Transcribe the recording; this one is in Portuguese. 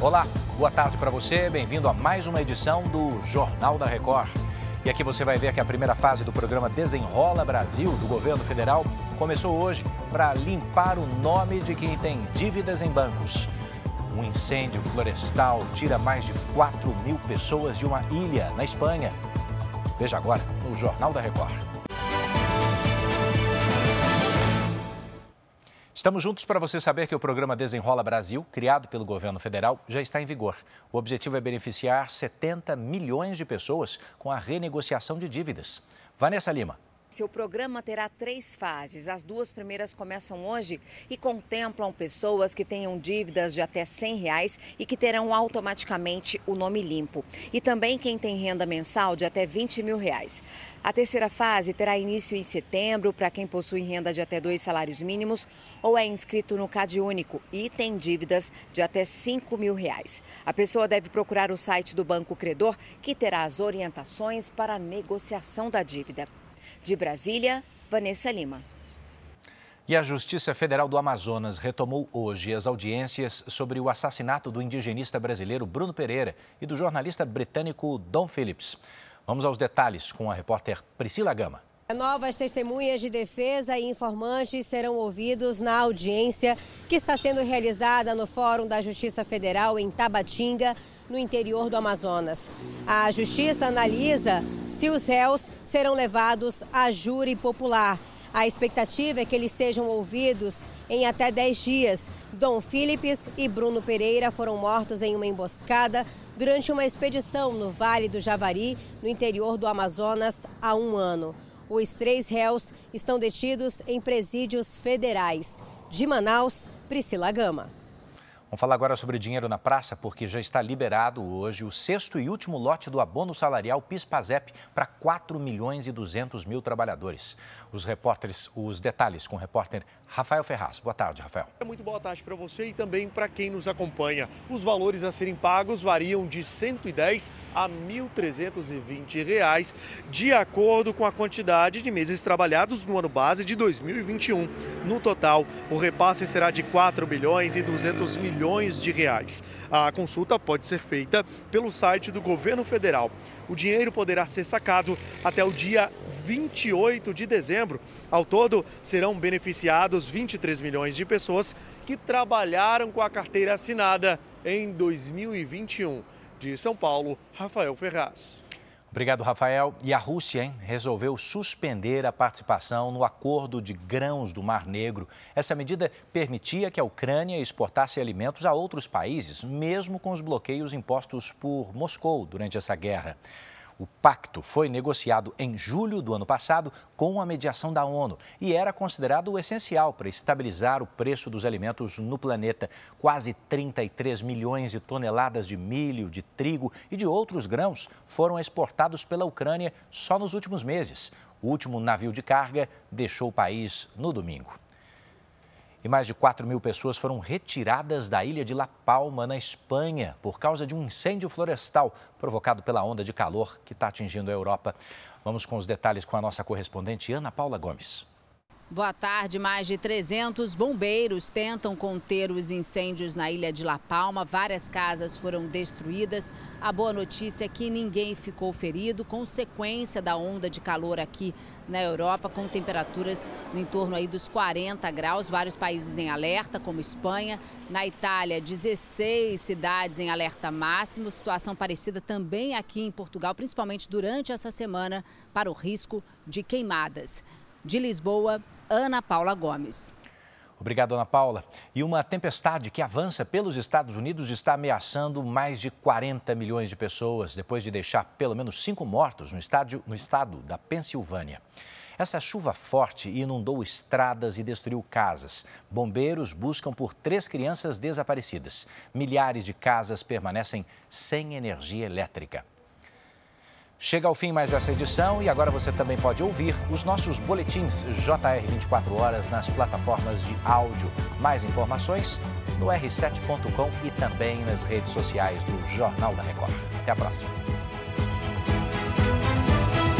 Olá, boa tarde para você. Bem-vindo a mais uma edição do Jornal da Record. E aqui você vai ver que a primeira fase do programa Desenrola Brasil, do governo federal, começou hoje para limpar o nome de quem tem dívidas em bancos. Um incêndio florestal tira mais de 4 mil pessoas de uma ilha na Espanha. Veja agora no Jornal da Record. Estamos juntos para você saber que o programa Desenrola Brasil, criado pelo governo federal, já está em vigor. O objetivo é beneficiar 70 milhões de pessoas com a renegociação de dívidas. Vanessa Lima. Seu programa terá três fases. As duas primeiras começam hoje e contemplam pessoas que tenham dívidas de até 100 reais e que terão automaticamente o nome limpo. E também quem tem renda mensal de até 20 mil reais. A terceira fase terá início em setembro para quem possui renda de até dois salários mínimos ou é inscrito no CAD Único e tem dívidas de até 5 mil reais. A pessoa deve procurar o site do Banco Credor, que terá as orientações para a negociação da dívida. De Brasília, Vanessa Lima. E a Justiça Federal do Amazonas retomou hoje as audiências sobre o assassinato do indigenista brasileiro Bruno Pereira e do jornalista britânico Don Phillips. Vamos aos detalhes com a repórter Priscila Gama. Novas testemunhas de defesa e informantes serão ouvidos na audiência que está sendo realizada no Fórum da Justiça Federal em Tabatinga, no interior do Amazonas. A Justiça analisa se os réus serão levados a júri popular. A expectativa é que eles sejam ouvidos em até 10 dias. Dom Philips e Bruno Pereira foram mortos em uma emboscada durante uma expedição no Vale do Javari, no interior do Amazonas, há um ano. Os três réus estão detidos em presídios federais. De Manaus, Priscila Gama. Vamos falar agora sobre dinheiro na praça, porque já está liberado hoje o sexto e último lote do abono salarial PIS-PASEP para 4 milhões e 200 mil trabalhadores. Os repórteres, os detalhes com o repórter Rafael Ferraz. Boa tarde, Rafael. Muito boa tarde para você e também para quem nos acompanha. Os valores a serem pagos variam de 110 a 1.320 reais, de acordo com a quantidade de meses trabalhados no ano base de 2021. No total, o repasse será de 4 bilhões e 200 milhões de reais. A consulta pode ser feita pelo site do governo federal. O dinheiro poderá ser sacado até o dia 28 de dezembro. Ao todo, serão beneficiados 23 milhões de pessoas que trabalharam com a carteira assinada em 2021. De São Paulo, Rafael Ferraz. Obrigado, Rafael. E a Rússia hein, resolveu suspender a participação no acordo de grãos do Mar Negro. Essa medida permitia que a Ucrânia exportasse alimentos a outros países, mesmo com os bloqueios impostos por Moscou durante essa guerra. O pacto foi negociado em julho do ano passado com a mediação da ONU e era considerado essencial para estabilizar o preço dos alimentos no planeta. Quase 33 milhões de toneladas de milho, de trigo e de outros grãos foram exportados pela Ucrânia só nos últimos meses. O último navio de carga deixou o país no domingo e mais de 4 mil pessoas foram retiradas da ilha de La Palma, na Espanha, por causa de um incêndio florestal provocado pela onda de calor que está atingindo a Europa. Vamos com os detalhes com a nossa correspondente Ana Paula Gomes. Boa tarde. Mais de 300 bombeiros tentam conter os incêndios na ilha de La Palma. Várias casas foram destruídas. A boa notícia é que ninguém ficou ferido, consequência da onda de calor aqui na Europa, com temperaturas no entorno aí dos 40 graus. Vários países em alerta, como Espanha. Na Itália, 16 cidades em alerta máximo. Situação parecida também aqui em Portugal, principalmente durante essa semana, para o risco de queimadas. De Lisboa, Ana Paula Gomes. Obrigado, Ana Paula. E uma tempestade que avança pelos Estados Unidos está ameaçando mais de 40 milhões de pessoas, depois de deixar pelo menos cinco mortos no, estádio, no estado da Pensilvânia. Essa chuva forte inundou estradas e destruiu casas. Bombeiros buscam por três crianças desaparecidas. Milhares de casas permanecem sem energia elétrica. Chega ao fim mais essa edição e agora você também pode ouvir os nossos boletins JR 24 horas nas plataformas de áudio. Mais informações no r7.com e também nas redes sociais do Jornal da Record. Até a próxima.